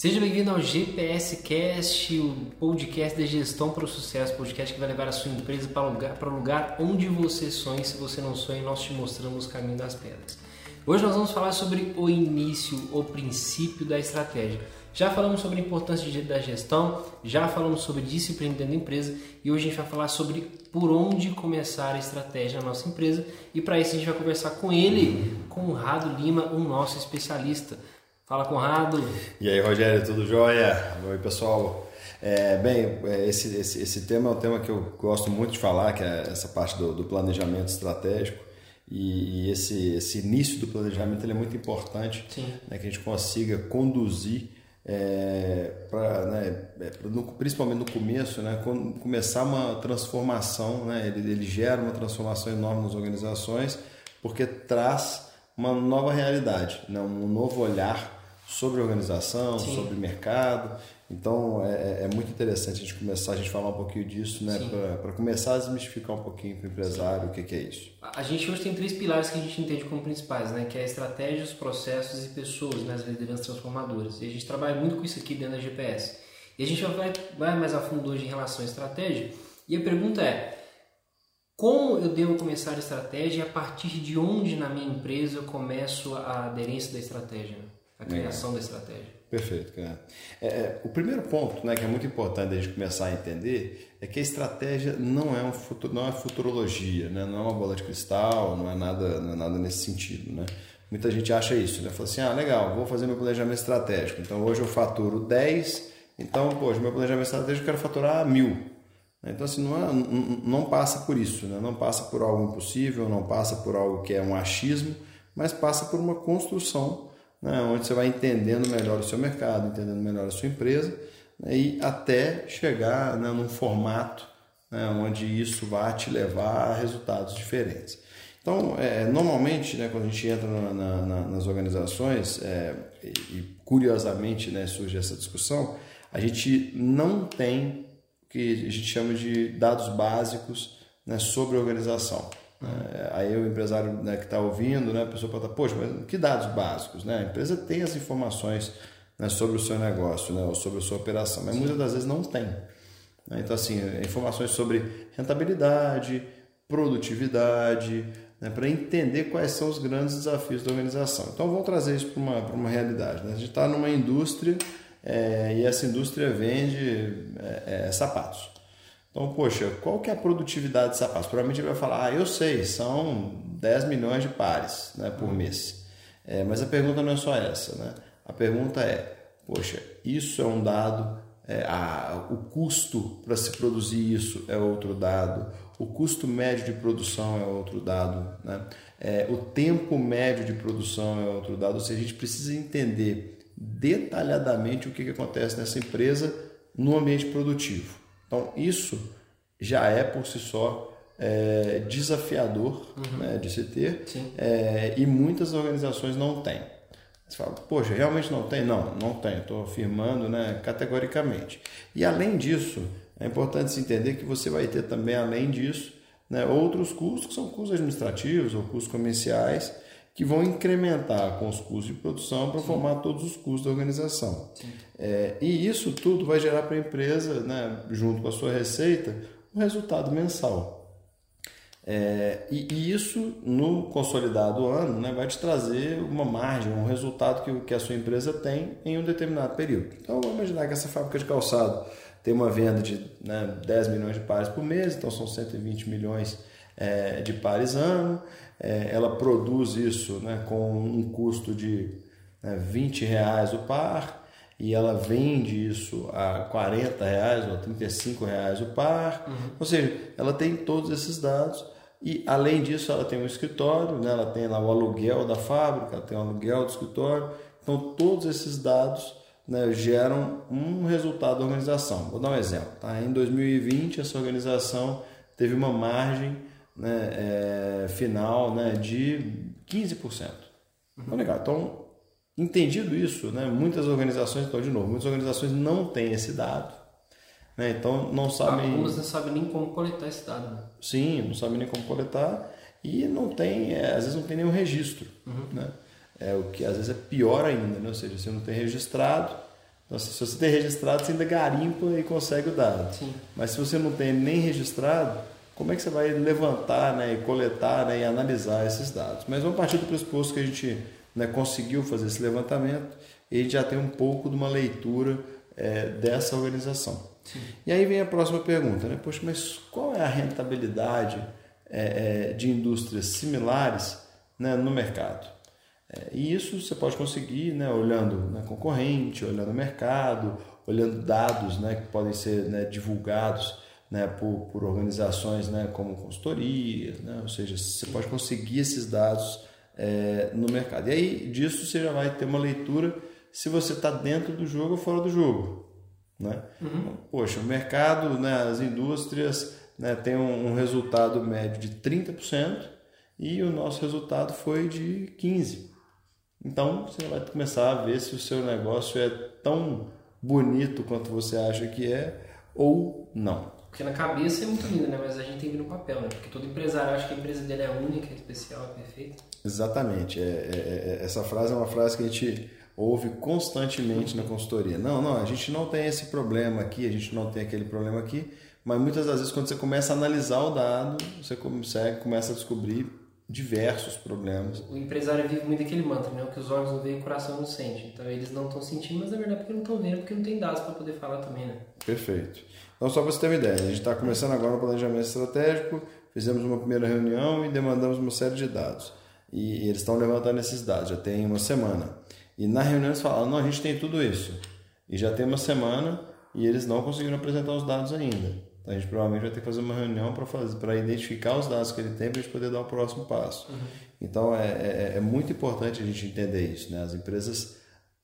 Seja bem-vindo ao GPS Cast, o podcast de gestão para o sucesso, podcast que vai levar a sua empresa para o lugar, para lugar onde você sonha. Se você não sonha, nós te mostramos o caminho das pedras. Hoje nós vamos falar sobre o início, o princípio da estratégia. Já falamos sobre a importância da gestão, já falamos sobre disciplina dentro da empresa e hoje a gente vai falar sobre por onde começar a estratégia na nossa empresa e para isso a gente vai conversar com ele, Conrado Lima, o nosso especialista. Fala, Conrado. E aí, Rogério, tudo jóia? Oi, pessoal. É, bem, é, esse, esse, esse tema é um tema que eu gosto muito de falar, que é essa parte do, do planejamento estratégico. E, e, esse, esse início do planejamento é muito importante, né, que a gente consiga conduzir é, pra, né, é, no, principalmente no começo, né, começar uma transformação, né, ele, ele gera uma transformação enorme nas organizações, porque traz uma nova realidade, né, um novo olhar sobre organização, Sim. sobre mercado. Então é, é, é, muito interessante a gente começar a gente falar um pouquinho disso, né? Para começar a desmistificar um pouquinho para o empresário Sim. o que, que, é isso. A gente hoje tem três pilares que a gente entende como principais, né? Que é estratégias, processos e pessoas, né? As lideranças transformadoras. E a gente trabalha muito com isso aqui dentro da GPS. E a gente vai, vai mais a fundo hoje em relação à estratégia. E a pergunta é: como eu devo começar a estratégia e a partir de onde na minha empresa eu começo a aderência da estratégia, a criação é. da estratégia? Perfeito, cara. É, é, o primeiro ponto, né, que é muito importante a gente começar a entender, é que a estratégia não é um futuro, não é futurologia, né? não é uma bola de cristal, não é nada, não é nada nesse sentido, né? Muita gente acha isso, né? Fala assim, ah, legal, vou fazer meu planejamento estratégico. Então hoje eu faturo 10, então, poxa, meu planejamento estratégico eu quero faturar mil. Então, assim, não, é, não passa por isso, né? não passa por algo impossível, não passa por algo que é um achismo, mas passa por uma construção né, onde você vai entendendo melhor o seu mercado, entendendo melhor a sua empresa né, e até chegar né, num formato né, onde isso vai te levar a resultados diferentes. Então, é, normalmente, né, quando a gente entra na, na, nas organizações, é, e curiosamente né, surge essa discussão, a gente não tem o que a gente chama de dados básicos né, sobre organização. É, aí o empresário né, que está ouvindo, né, a pessoa pergunta, poxa, mas que dados básicos? Né? A empresa tem as informações né, sobre o seu negócio, né, ou sobre a sua operação, mas muitas das vezes não tem. Né? Então, assim, informações sobre rentabilidade, produtividade, né, para entender quais são os grandes desafios da organização. Então, vamos trazer isso para uma, uma realidade. Né? A gente está numa indústria é, e essa indústria vende é, é, sapatos. Então, poxa, qual que é a produtividade de sapatos? Provavelmente ele vai falar, ah, eu sei, são 10 milhões de pares né, por mês. É, mas a pergunta não é só essa, né? A pergunta é, poxa, isso é um dado, é, a, o custo para se produzir isso é outro dado, o custo médio de produção é outro dado, né? É, o tempo médio de produção é outro dado, ou seja, a gente precisa entender detalhadamente o que, que acontece nessa empresa no ambiente produtivo. Então, isso já é por si só é, desafiador uhum. né, de se ter é, e muitas organizações não têm. Você fala, poxa, realmente não tem? Não, não tem, estou afirmando né, categoricamente. E além disso, é importante se entender que você vai ter também, além disso, né, outros custos que são custos administrativos ou custos comerciais que vão incrementar com os custos de produção para formar todos os custos da organização. É, e isso tudo vai gerar para a empresa, né, junto com a sua receita, um resultado mensal. É, e, e, isso no consolidado ano né, vai te trazer uma margem, um resultado que, que a sua empresa tem em um determinado período. Então vamos imaginar que essa fábrica de calçado tem uma venda de né, 10 milhões de pares por mês, então são 120 milhões é, de pares ano é, ela produz isso né, com um custo de né, 20 reais o par e ela vende isso a 40 reais ou 35 reais o par. Uhum. Ou seja, ela tem todos esses dados e além disso ela tem um escritório, né, ela tem lá o aluguel da fábrica, ela tem o aluguel do escritório. Então todos esses dados né, geram um resultado da organização. Vou dar um exemplo. Tá? Em 2020 essa organização teve uma margem né, é, final né, de 15%. Então, legal. Então, entendido isso, né, muitas organizações, então, de novo, muitas organizações não têm esse dado. Né, então, não sabem. Algumas não sabem nem como coletar esse dado. Né? Sim, não sabem nem como coletar e não tem, é, às vezes não tem nenhum registro. Uhum. Né? É, o que às vezes é pior ainda, né? ou seja, você não tem registrado, Então, se você tem registrado, você ainda garimpa e consegue o dado. Sim. Mas se você não tem nem registrado, como é que você vai levantar né, e coletar né, e analisar esses dados? Mas vamos partir do pressuposto que a gente né, conseguiu fazer esse levantamento e gente já tem um pouco de uma leitura é, dessa organização. Sim. E aí vem a próxima pergunta, né? Poxa, mas qual é a rentabilidade é, é, de indústrias similares né, no mercado? É, e isso você pode conseguir né, olhando né, concorrente, olhando o mercado, olhando dados né, que podem ser né, divulgados né, por, por organizações né, como consultorias, né, ou seja, você pode conseguir esses dados é, no mercado. E aí disso você já vai ter uma leitura se você está dentro do jogo ou fora do jogo. Né? Uhum. Poxa, o mercado, né, as indústrias né, têm um, um resultado médio de 30% e o nosso resultado foi de 15%. Então você vai começar a ver se o seu negócio é tão bonito quanto você acha que é ou não. Porque na cabeça é muito lindo, né? Mas a gente tem que ver no papel, né? Porque todo empresário acha que a empresa dele é única, é especial, é perfeita. Exatamente. É, é, é, essa frase é uma frase que a gente ouve constantemente na consultoria. Não, não, a gente não tem esse problema aqui, a gente não tem aquele problema aqui, mas muitas das vezes quando você começa a analisar o dado, você consegue, começa a descobrir diversos problemas. O empresário vive muito aquele mantra, né? O que os olhos não veem, o coração não sente. Então eles não estão sentindo, mas na verdade porque não estão vendo, porque não tem dados para poder falar também, né? Perfeito. Então, só para você ter uma ideia, a gente está começando agora o planejamento estratégico, fizemos uma primeira reunião e demandamos uma série de dados. E, eles estão levantando esses dados, já tem uma semana. E na reunião eles falaram, não, a gente tem tudo isso. E já tem uma semana e eles não conseguiram apresentar os dados ainda. Então a gente provavelmente vai ter que fazer uma reunião para identificar os dados que ele tem para a gente poder dar o próximo passo. Uhum. Então é, é, é, muito importante a gente entender isso. Né? As empresas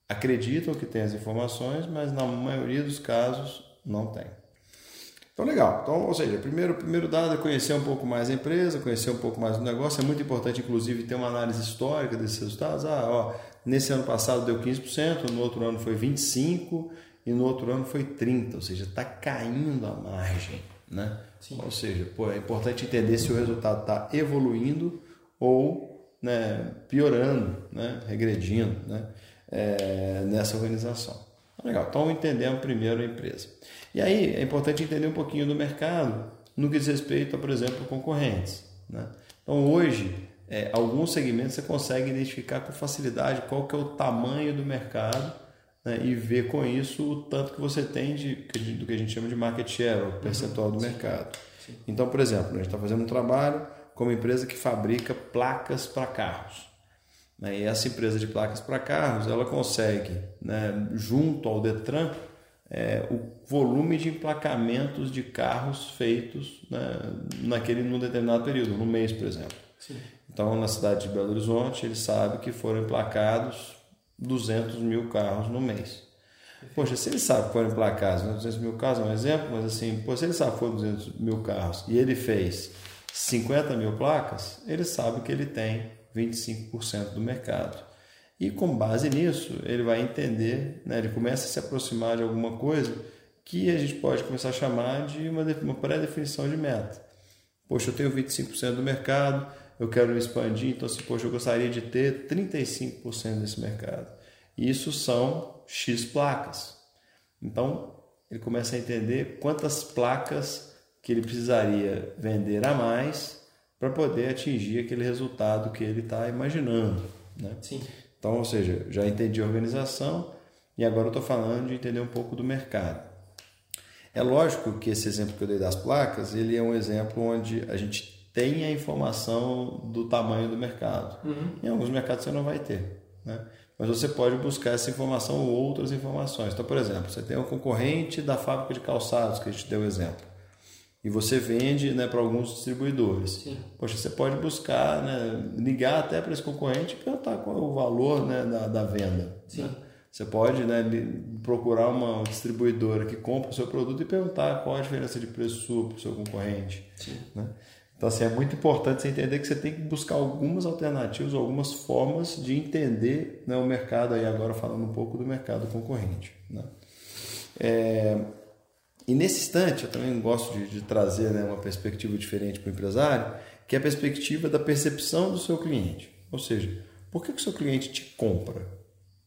acreditam que tem as informações, mas na maioria dos casos não tem. Então, legal. Então, ou seja, primeiro, primeiro dado é conhecer um pouco mais a empresa, conhecer um pouco mais o negócio. É muito importante, inclusive, ter uma análise histórica desses resultados. Ah, ó, nesse ano passado deu 15%, no outro ano foi 25% e no outro ano foi 30%. Ou seja, está caindo a margem. Né? Sim. Ou seja, pô, é importante entender se o resultado está evoluindo ou né, piorando, né, regredindo né, é, nessa organização. Legal, então entendemos primeiro a empresa. E aí é importante entender um pouquinho do mercado no que diz respeito a, por exemplo, concorrentes. Né? Então hoje, é, alguns segmentos você consegue identificar com facilidade qual que é o tamanho do mercado né? e ver com isso o tanto que você tem de, do que a gente chama de market share, o percentual do uhum. mercado. Então, por exemplo, a gente está fazendo um trabalho com uma empresa que fabrica placas para carros. Né? E essa empresa de placas para carros, ela consegue, né, junto ao Detran, é, o volume de emplacamentos de carros feitos né, naquele num determinado período, no mês, por exemplo. Sim. Então, na cidade de Belo Horizonte, ele sabe que foram emplacados 200 mil carros no mês. Poxa, se ele sabe que foram emplacados 200 mil carros, é um exemplo, mas assim, pô, se ele sabe que foram 200 mil carros e ele fez 50 mil placas, ele sabe que ele tem 25% do mercado. E com base nisso, ele vai entender, né, ele começa a se aproximar de alguma coisa que a gente pode começar a chamar de uma, uma pré-definição de meta. Poxa, eu tenho 25% do mercado, eu quero expandir, então, assim, poxa, eu gostaria de ter 35% desse mercado. Isso são X placas. Então, ele começa a entender quantas placas que ele precisaria vender a mais para poder atingir aquele resultado que ele está imaginando. Né? Sim. Então, ou seja, já entendi a organização e agora eu estou falando de entender um pouco do mercado. É lógico que esse exemplo que eu dei das placas, ele é um exemplo onde a gente tem a informação do tamanho do mercado. Uhum. Em alguns mercados você não vai ter, né? Mas você pode buscar essa informação ou outras informações. Então, por exemplo, você tem um concorrente da fábrica de calçados, que a gente deu o exemplo e você vende né, para alguns distribuidores. Sim. Poxa, você pode buscar, né, ligar até para esse concorrente e perguntar qual é o valor né, da, da venda. Né? Você pode né, procurar uma distribuidora que compra o seu produto e perguntar qual a diferença de preço sua para o seu concorrente. Né? Então, assim, é muito importante você entender que você tem que buscar algumas alternativas, algumas formas de entender né, o mercado, aí agora falando um pouco do mercado concorrente. Né? É, e nesse instante, eu também gosto de, de trazer né, uma perspectiva diferente para o empresário, que é a perspectiva da percepção do seu cliente. Ou seja, por que, que o seu cliente te compra?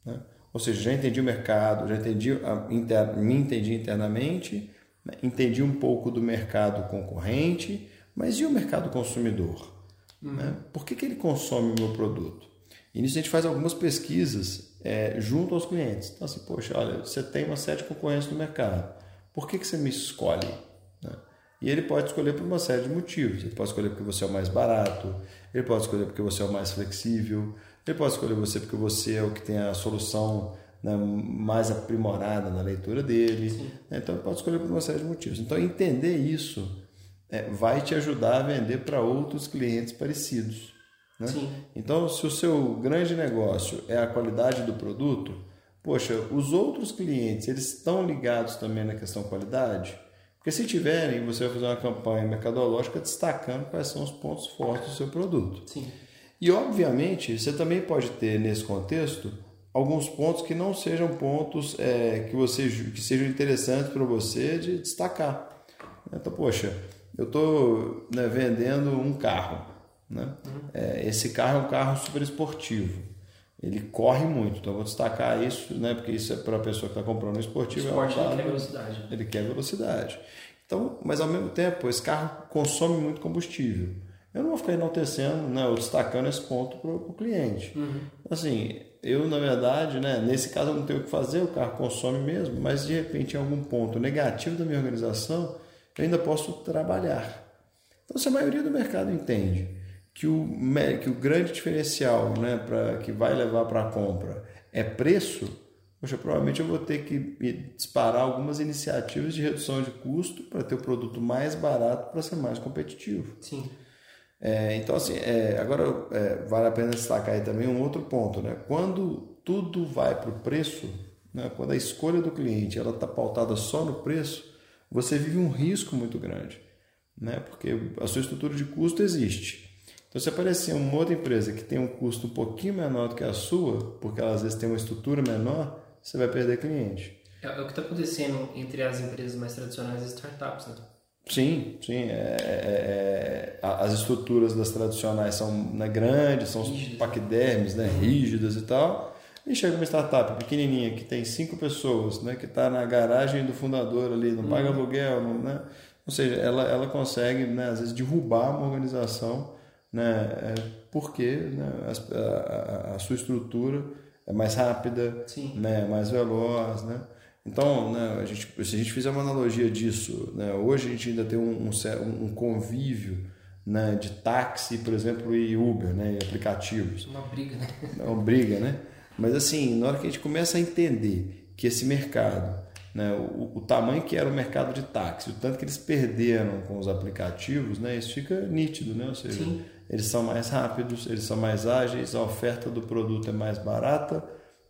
Né? Ou seja, já entendi o mercado, já entendi, inter, me entendi internamente, né? entendi um pouco do mercado concorrente, mas e o mercado consumidor? Uhum. Né? Por que, que ele consome o meu produto? E nisso a gente faz algumas pesquisas é, junto aos clientes. Então, assim, poxa, olha, você tem uma série de concorrentes no mercado. Por que, que você me escolhe? Né? E ele pode escolher por uma série de motivos. Ele pode escolher porque você é o mais barato, ele pode escolher porque você é o mais flexível, ele pode escolher você porque você é o que tem a solução né, mais aprimorada na leitura dele. Né? Então, ele pode escolher por uma série de motivos. Então, entender isso é, vai te ajudar a vender para outros clientes parecidos. Né? Então, se o seu grande negócio é a qualidade do produto, poxa, os outros clientes eles estão ligados também na questão qualidade? Porque se tiverem, você vai fazer uma campanha mercadológica destacando quais são os pontos fortes do seu produto. Sim. E, obviamente, você também pode ter nesse contexto alguns pontos que não sejam pontos é, que, você, que sejam interessantes para você de destacar. Então, poxa, eu estou né, vendendo um carro. Né? Uhum. É, esse carro é um carro super esportivo. Ele corre muito, então eu vou destacar isso, né, porque isso é para a pessoa que está comprando um esportivo. O esporte é um ele quer velocidade. Ele quer velocidade. Então, mas ao mesmo tempo, esse carro consome muito combustível eu não vou ficar enaltecendo, né, ou destacando esse ponto para o cliente. Uhum. Assim, eu, na verdade, né, nesse caso eu não tenho o que fazer, o carro consome mesmo, mas de repente em algum ponto negativo da minha organização, eu ainda posso trabalhar. Então, se a maioria do mercado entende que o, que o grande diferencial né, pra, que vai levar para a compra é preço, poxa, provavelmente eu vou ter que disparar algumas iniciativas de redução de custo para ter o produto mais barato para ser mais competitivo. Sim. É, então, assim, é, agora é, vale a pena destacar aí também um outro ponto, né? Quando tudo vai para o preço, né? quando a escolha do cliente ela está pautada só no preço, você vive um risco muito grande, né? Porque a sua estrutura de custo existe. Então, se aparecer uma outra empresa que tem um custo um pouquinho menor do que a sua, porque ela às vezes tem uma estrutura menor, você vai perder cliente. É, é o que está acontecendo entre as empresas mais tradicionais e startups, né? Sim, sim. É, é, é, as estruturas das tradicionais são né, grandes, são rígidas. paquidermes, né, rígidas e tal. E chega uma startup pequenininha que tem cinco pessoas, né, que está na garagem do fundador ali, não paga uhum. aluguel, não, né? ou seja, ela, ela consegue né, às vezes derrubar uma organização né, é, porque né, a, a, a, sua estrutura é mais rápida, né, mais veloz, né? Então, né, a gente, se a gente fizer uma analogia disso, né, hoje a gente ainda tem um, um, um convívio né, de táxi, por exemplo, e Uber, né, e aplicativos. Uma briga, né? É uma briga, né? Mas assim, na hora que a gente começa a entender que esse mercado, né, o, o tamanho que era o mercado de táxi, o tanto que eles perderam com os aplicativos, né, isso fica nítido, né? Ou seja, Sim. Eles são mais rápidos, eles são mais ágeis, a oferta do produto é mais barata.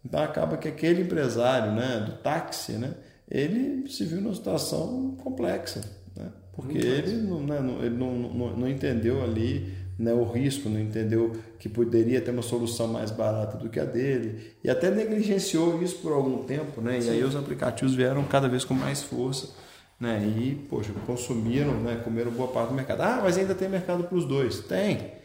Então acaba que aquele empresário né, do táxi, né, ele se viu numa situação complexa, né, porque ele, não, né, ele não, não, não entendeu ali né, o risco, não entendeu que poderia ter uma solução mais barata do que a dele e até negligenciou isso por algum tempo, né? E aí os aplicativos vieram cada vez com mais força, né? E poxa, consumiram, né? Comeram boa parte do mercado. Ah, mas ainda tem mercado para os dois. Tem,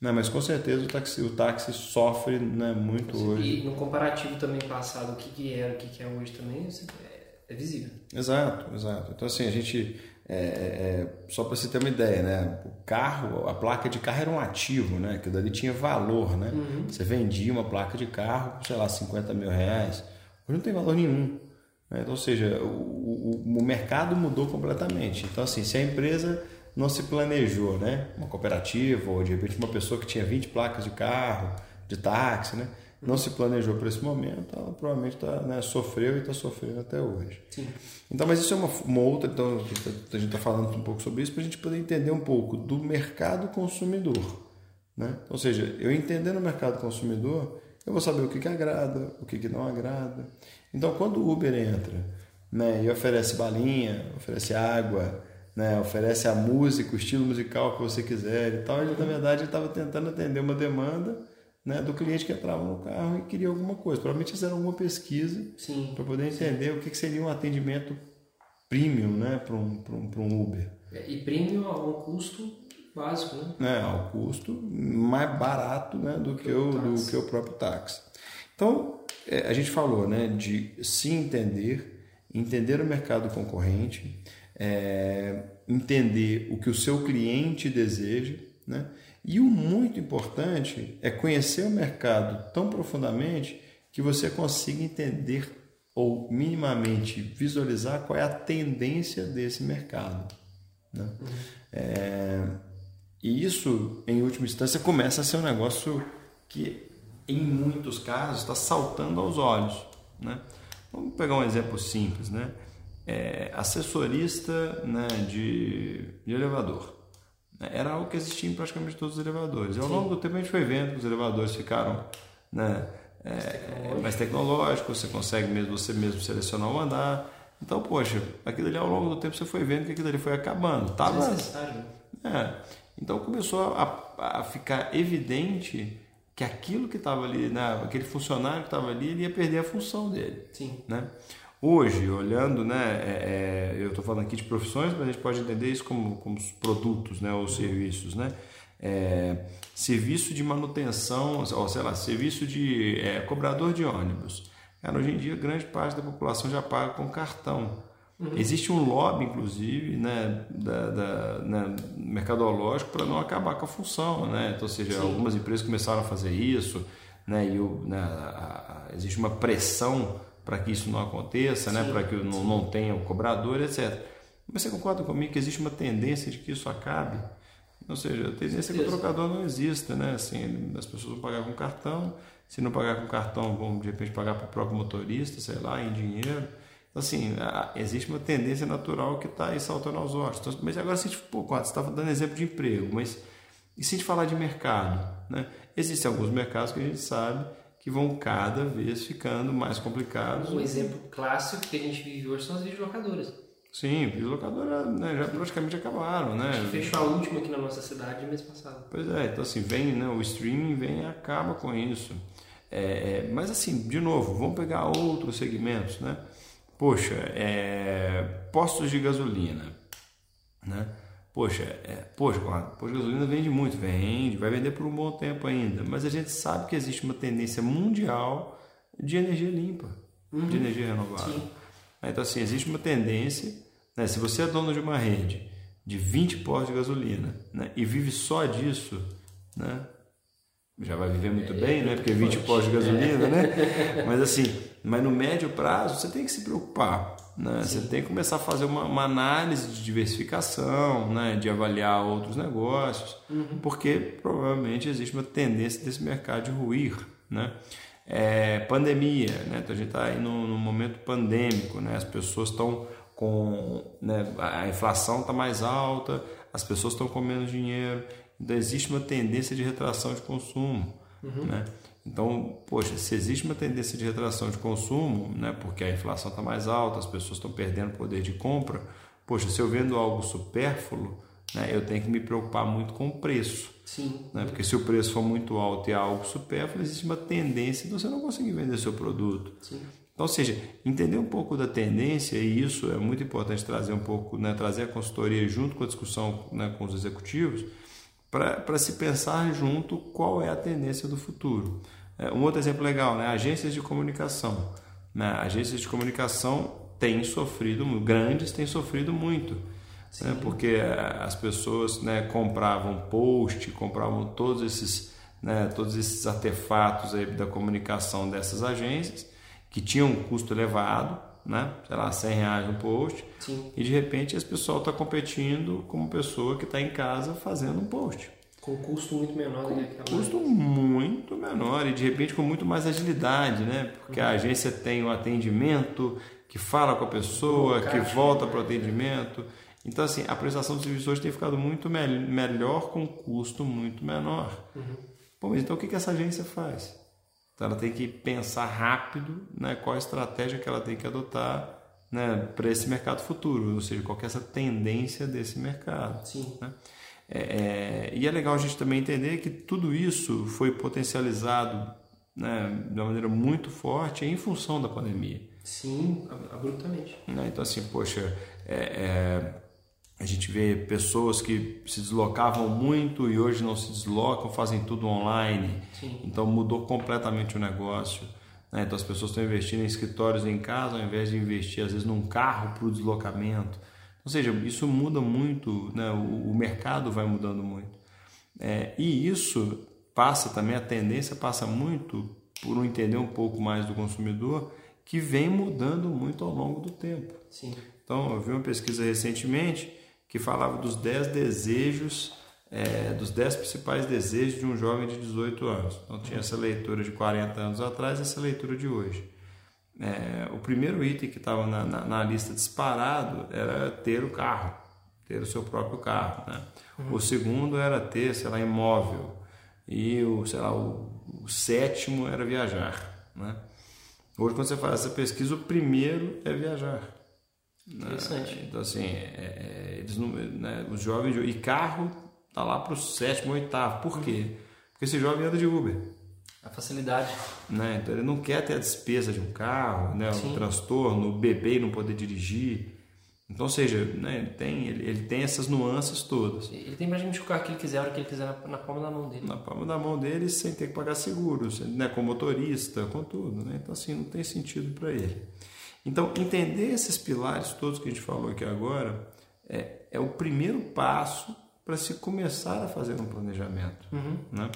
não, mas com certeza o táxi, o táxi sofre né, muito Sim, hoje. E no comparativo também passado, o que, que era, o que, que é hoje também, é, é visível. Exato, exato. Então assim, a gente, é, é, é só para você ter uma ideia, né? O carro, a placa de carro era um ativo, né? Que dali tinha valor, né? Uhum. Você vendia uma placa de carro, sei lá, 50 mil reais. Hoje não tem valor nenhum. Né? Então, ou seja, o, o, o mercado mudou completamente. Então assim, se a empresa não se planejou, né? Uma cooperativa ou de repente uma pessoa que tinha 20 placas de carro, de táxi, né? Não se planejou para esse momento, ela provavelmente tá, né, sofreu e está sofrendo até hoje. Sim. Então, mas isso é uma, uma outra, então a gente está falando um pouco sobre isso para a gente poder entender um pouco do mercado consumidor. Né? Ou seja, eu entendendo o mercado consumidor, eu vou saber o que, que agrada, o que, que não agrada. Então, quando o Uber entra né, e oferece balinha, oferece água, né, oferece a música, o estilo musical que você quiser e tal. Ele, na verdade, estava tentando atender uma demanda né, do cliente que entrava no carro e queria alguma coisa. Provavelmente fizeram alguma pesquisa para poder entender o que, que, seria um atendimento premium né, para um, um, um Uber. É, e premium a um custo básico, né? É, ao custo mais barato né, do, que o, do que o próprio táxi. Então, é, a gente falou né, de se entender, entender o mercado concorrente, é, entender o que o seu cliente deseja, né? E o muito importante é conhecer o mercado tão profundamente que você consiga entender ou minimamente visualizar qual é a tendência desse mercado. Né? Uhum. É, e isso, em última instância, começa a ser um negócio que, em muitos casos, está saltando aos olhos. Né? Vamos pegar um exemplo simples. Né? É, assessorista né, de, de elevador. Era algo que existia em praticamente todos os elevadores. E ao Sim. longo do tempo a gente foi vendo que os elevadores ficaram né, é, mais tecnológicos, você consegue mesmo, você mesmo selecionar o andar. Então, poxa, aquilo ali ao longo do tempo você foi vendo que aquilo ali foi acabando. Tava, Necessário. É. Então começou a, a ficar evidente que aquilo que estava ali, né, aquele funcionário que estava ali, ele ia perder a função dele. Sim. Né? Hoje, olhando, né, é, é, eu estou falando aqui de profissões, mas a gente pode entender isso como, como produtos né, ou serviços. Né? É, serviço de manutenção, ou sei lá, serviço de é, cobrador de ônibus. Cara, hoje em dia, grande parte da população já paga com cartão. Uhum. Existe um lobby, inclusive, né, da, da né, mercadológico para não acabar com a função. Né? Então, ou seja, Sim. algumas empresas começaram a fazer isso, né, e o, né, a, a, existe uma pressão para que isso não aconteça, né? para que não, não tenha o cobrador, etc. Mas você concorda comigo que existe uma tendência de que isso acabe? Ou seja, a tendência é que o trocador não exista, né? Assim, as pessoas vão pagar com cartão, se não pagar com cartão, vão de repente pagar para o próprio motorista, sei lá, em dinheiro. Então, assim, existe uma tendência natural que está aí saltando aos olhos. Então, mas agora, se a gente, pô, você estava dando exemplo de emprego, mas e se a gente falar de mercado? Né? Existem alguns mercados que a gente sabe que vão cada vez ficando mais complicados. Um exemplo clássico que a gente vive hoje são as videolocadoras. Sim, videolocadoras né, já praticamente acabaram, né? Fechou a última aqui na nossa cidade mês passado. Pois é, então assim, vem, né, o streaming vem e acaba com isso. É, é, mas assim, de novo, vamos pegar outros segmentos, né? Poxa, é, postos de gasolina, né? Poxa, é, poxa, posto de gasolina vende muito, vende, vai vender por um bom tempo ainda, mas a gente sabe que existe uma tendência mundial de energia limpa, uhum. de energia renovável. Sim. Então, assim, existe uma tendência, né, se você é dono de uma rede de 20 postos de gasolina né, e vive só disso, né, já vai viver muito bem, né, porque 20 postos de gasolina, né? Mas assim, mas no médio prazo você tem que se preocupar né? Você tem que começar a fazer uma, uma, análise de diversificação, né? de avaliar outros negócios, uhum. porque provavelmente existe uma tendência desse mercado de ruir. Né? É, pandemia, né? então a gente está aí num, num, momento pandêmico, né? as pessoas estão com. Né? a inflação está mais alta, as pessoas estão com menos dinheiro, então existe uma tendência de retração de consumo. Uhum. Né? Então, poxa, se existe uma tendência de retração de consumo, né, porque a inflação está mais alta, as pessoas estão perdendo poder de compra, poxa, se eu vendo algo supérfluo, né, eu tenho que me preocupar muito com o preço. Sim. Né, porque se o preço for muito alto e é algo supérfluo, existe uma tendência de você não conseguir vender seu produto. Sim. Então, ou seja, entender um pouco da tendência, e isso é muito importante trazer um pouco, né, trazer a consultoria junto com a discussão né, com os executivos, para se pensar junto qual é a tendência do futuro. É, um outro exemplo legal, né? agências de comunicação. Né? Agências de comunicação têm sofrido, grandes têm sofrido muito. Né? Porque é, as pessoas né, compravam post, compravam todos esses, né, todos esses artefatos aí da comunicação dessas agências, que tinham um custo elevado, né? sei lá, 100 reais um post, Sim. e de repente esse pessoal está competindo com uma pessoa que está em casa fazendo um post. Com custo muito menor com custo muito menor e de repente com muito mais agilidade, né? Porque uhum. a agência tem o atendimento, que fala com a pessoa, que volta para o atendimento. Então, assim, a prestação dos serviços hoje tem ficado muito me melhor com custo muito menor. Uhum. Bom, mas então o que, que essa agência faz? Então, ela tem que pensar rápido né, qual a estratégia que ela tem que adotar né, para esse mercado futuro, ou seja, qual é essa tendência desse mercado. Sim. Né? É, é, e é legal a gente também entender que tudo isso foi potencializado né, de uma maneira muito forte em função da pandemia. Sim, abruptamente. Né? Então, assim, poxa, é, é, a gente vê pessoas que se deslocavam muito e hoje não se deslocam, fazem tudo online. Sim. Então, mudou completamente o negócio. Né? Então as pessoas estão investindo em escritórios em casa ao invés de investir às vezes num carro para o deslocamento. Ou seja, isso muda muito, né? o, o mercado vai mudando muito. É, e isso passa também, a tendência passa muito por entender um pouco mais do consumidor, que vem mudando muito ao longo do tempo. Sim. Então, eu vi uma pesquisa recentemente que falava dos 10 desejos, é, dos 10 principais desejos de um jovem de 18 anos. Então, tinha essa leitura de 40 anos atrás e essa leitura de hoje. É, o primeiro item que estava na, na, na, lista disparado era ter o carro, ter o seu próprio carro. Né? Uhum. O segundo era ter, sei lá, imóvel. E o, sei lá, o, o sétimo era viajar. Né? Hoje, quando você faz essa pesquisa, o primeiro é viajar. Interessante. Né? Então, assim, é, é, eles não, né, os jovens. E carro tá lá para o sétimo, oitavo. Por quê? Porque esse jovem anda de Uber. A facilidade. Né? Então, ele não quer ter a despesa de um carro, né? o transtorno, o bebê não poder dirigir. Então, ou seja, né, ele, tem, ele, ele tem essas nuances todas. Ele tem praticamente o carro que ele quiser, a hora que ele quiser, na, na, palma da mão dele. Na palma da mão dele, sem ter que pagar seguros, né, com motorista, com tudo. Né? Então, assim, não tem sentido para ele. Então, entender esses pilares todos que a gente falou aqui agora é, é o primeiro passo para se começar a fazer um planejamento. Uhum. Né?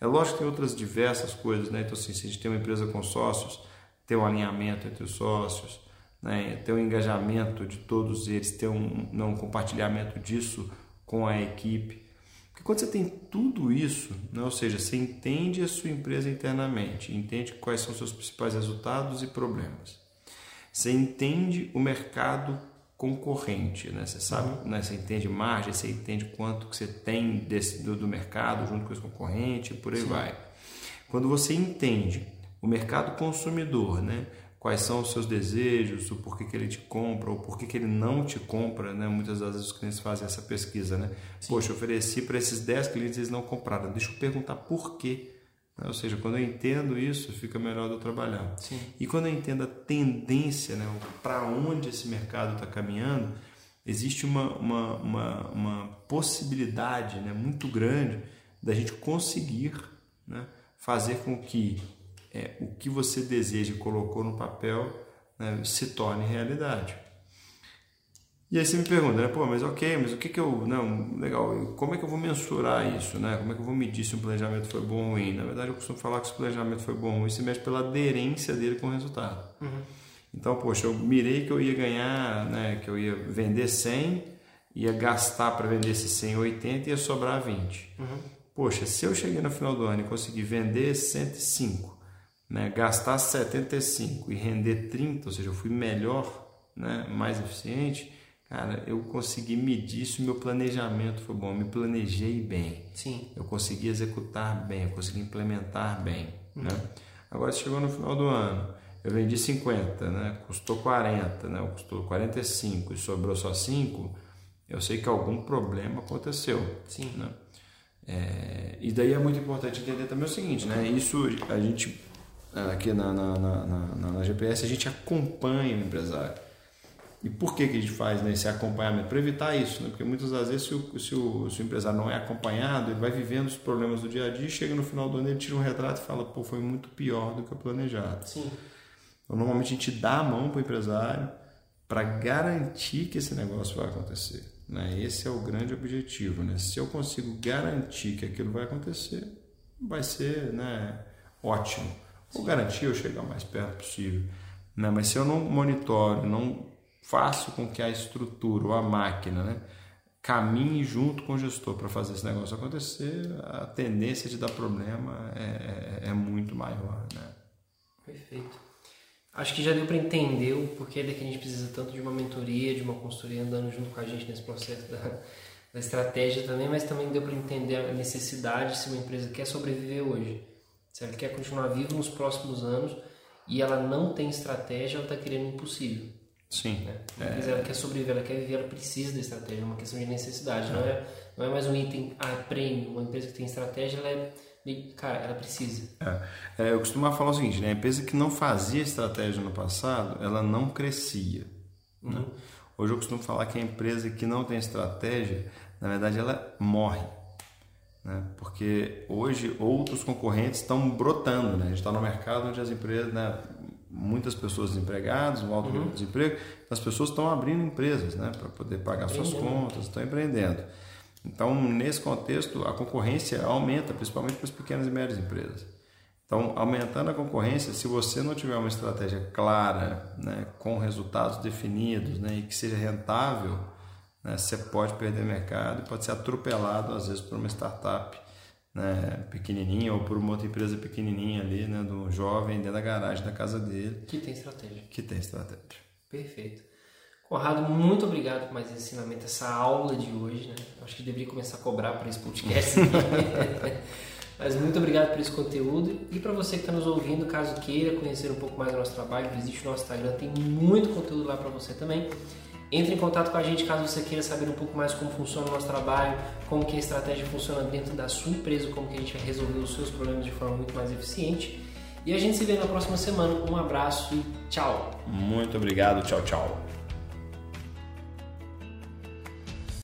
É lógico que tem outras diversas coisas. Né? Então, assim, se a gente tem uma empresa com sócios, tem um alinhamento entre os sócios, né, ter um engajamento de todos eles, ter um, não, um compartilhamento disso com a equipe. Porque quando você tem tudo isso, né, ou seja, você entende a sua empresa internamente, entende quais são seus principais resultados e problemas, você entende o mercado concorrente, né? Você sabe, né? Você entende margem, você entende quanto que você tem desse, do, do mercado junto com esse concorrente, e por aí Sim. vai. Quando você entende o mercado consumidor, né? quais são os seus desejos, o porquê que ele te compra, ou porquê que ele não te compra, né? Muitas das vezes os clientes fazem essa pesquisa, né? Sim. Poxa, ofereci para esses 10 clientes, eles não compraram. Deixa eu perguntar por quê. Ou seja, quando eu entendo isso, fica melhor eu trabalhar. Sim. E quando eu entendo a tendência, né? para onde esse mercado está caminhando, existe uma, uma, uma, uma, possibilidade né? muito grande da gente conseguir né? fazer com que é, o que você deseja e colocou no papel né, se torne realidade. E aí você me pergunta, né, pô, mas ok, mas o que que eu, não, legal, como é que eu vou mensurar isso, né? Como é que eu vou medir se o planejamento foi bom ou ruim? Na verdade, eu costumo falar que se o planejamento foi bom ou ruim, se mexe pela aderência dele com o resultado. Uhum. Então, poxa, eu mirei que eu ia ganhar, né, que eu ia vender 100, ia gastar para vender esse 100 80 e ia sobrar 20. Uhum. Poxa, se eu cheguei no final do ano e conseguir vender 105, né, gastar 75 e render 30, ou seja, eu fui melhor, né, mais eficiente, cara, eu consegui medir se o meu planejamento foi bom, eu me planejei bem. Sim. Eu consegui executar bem, eu consegui implementar bem, uhum. né? Agora chegou no final do ano, eu vendi 50, né, custou 40, né, custou 45 e sobrou só 5, eu sei que algum problema aconteceu. Sim. Né? É, e daí é muito importante entender também o seguinte, né? Isso a gente aqui na, na, na, na, GPS, a gente acompanha o empresário. E por que, que a gente faz né, esse acompanhamento? Para evitar isso, né? porque muitas das vezes, se o, se, o, se o empresário não é acompanhado, ele vai vivendo os problemas do dia a dia, chega no final do ano, ele tira um retrato e fala: pô, foi muito pior do que o planejado. Sim. Então, normalmente a gente dá a mão para o empresário para garantir que esse negócio vai acontecer. Né? Esse é o grande objetivo. Né? Se eu consigo garantir que aquilo vai acontecer, vai ser né, ótimo. Vou garantir eu chegar o mais perto possível. Né? Mas se eu não monitoro, não faço com que a estrutura ou a máquina né, caminhe junto com o gestor para fazer esse negócio acontecer, a tendência de dar problema é, é, é muito maior. Né? Perfeito. Acho que já deu para entender o porquê que a gente precisa tanto de uma mentoria, de uma consultoria andando junto com a gente nesse processo da, da estratégia também, mas também deu para entender a necessidade se uma empresa quer sobreviver hoje se ela quer continuar viva nos próximos anos e ela não tem estratégia, ela está querendo o impossível. Sim. Né? É... Ela quer sobreviver, ela quer viver, ela precisa da estratégia, é uma questão de necessidade. É. Não, é, não é mais um item a ah, prêmio. Uma empresa que tem estratégia, ela é. Cara, ela precisa. É. é eu costumo falar o seguinte: né? a empresa que não fazia estratégia no passado, ela não crescia. Né? Uhum. Né? Hoje eu costumo falar que a empresa que não tem estratégia, na verdade, ela morre. Né? Porque hoje outros concorrentes estão brotando. Né? A gente está no mercado onde as empresas, né? Muitas pessoas desempregadas, um alto uhum. desemprego, as pessoas estão abrindo empresas né? para poder pagar suas contas, estão empreendendo. Então, nesse contexto, a concorrência aumenta, principalmente para as pequenas e médias empresas. Então, aumentando a concorrência, se você não tiver uma estratégia clara, né, com resultados definidos né, e que seja rentável, né, você pode perder mercado e pode ser atropelado, às vezes, por uma startup né, pequenininha ou por uma outra empresa pequenininha ali, né, do jovem dentro da garagem da casa dele. Que tem estratégia. Que tem estratégia. Perfeito. Conrado, muito obrigado por mais esse ensinamento, essa aula de hoje. Né? Acho que deveria começar a cobrar para esse podcast. Mas muito obrigado por esse conteúdo. E para você que está nos ouvindo, caso queira conhecer um pouco mais do nosso trabalho, visite o nosso Instagram, tem muito conteúdo lá para você também. Entre em contato com a gente caso você queira saber um pouco mais como funciona o nosso trabalho, como que a estratégia funciona dentro da sua empresa, como que a gente vai resolver os seus problemas de forma muito mais eficiente. E a gente se vê na próxima semana. Um abraço e tchau. Muito obrigado. Tchau, tchau.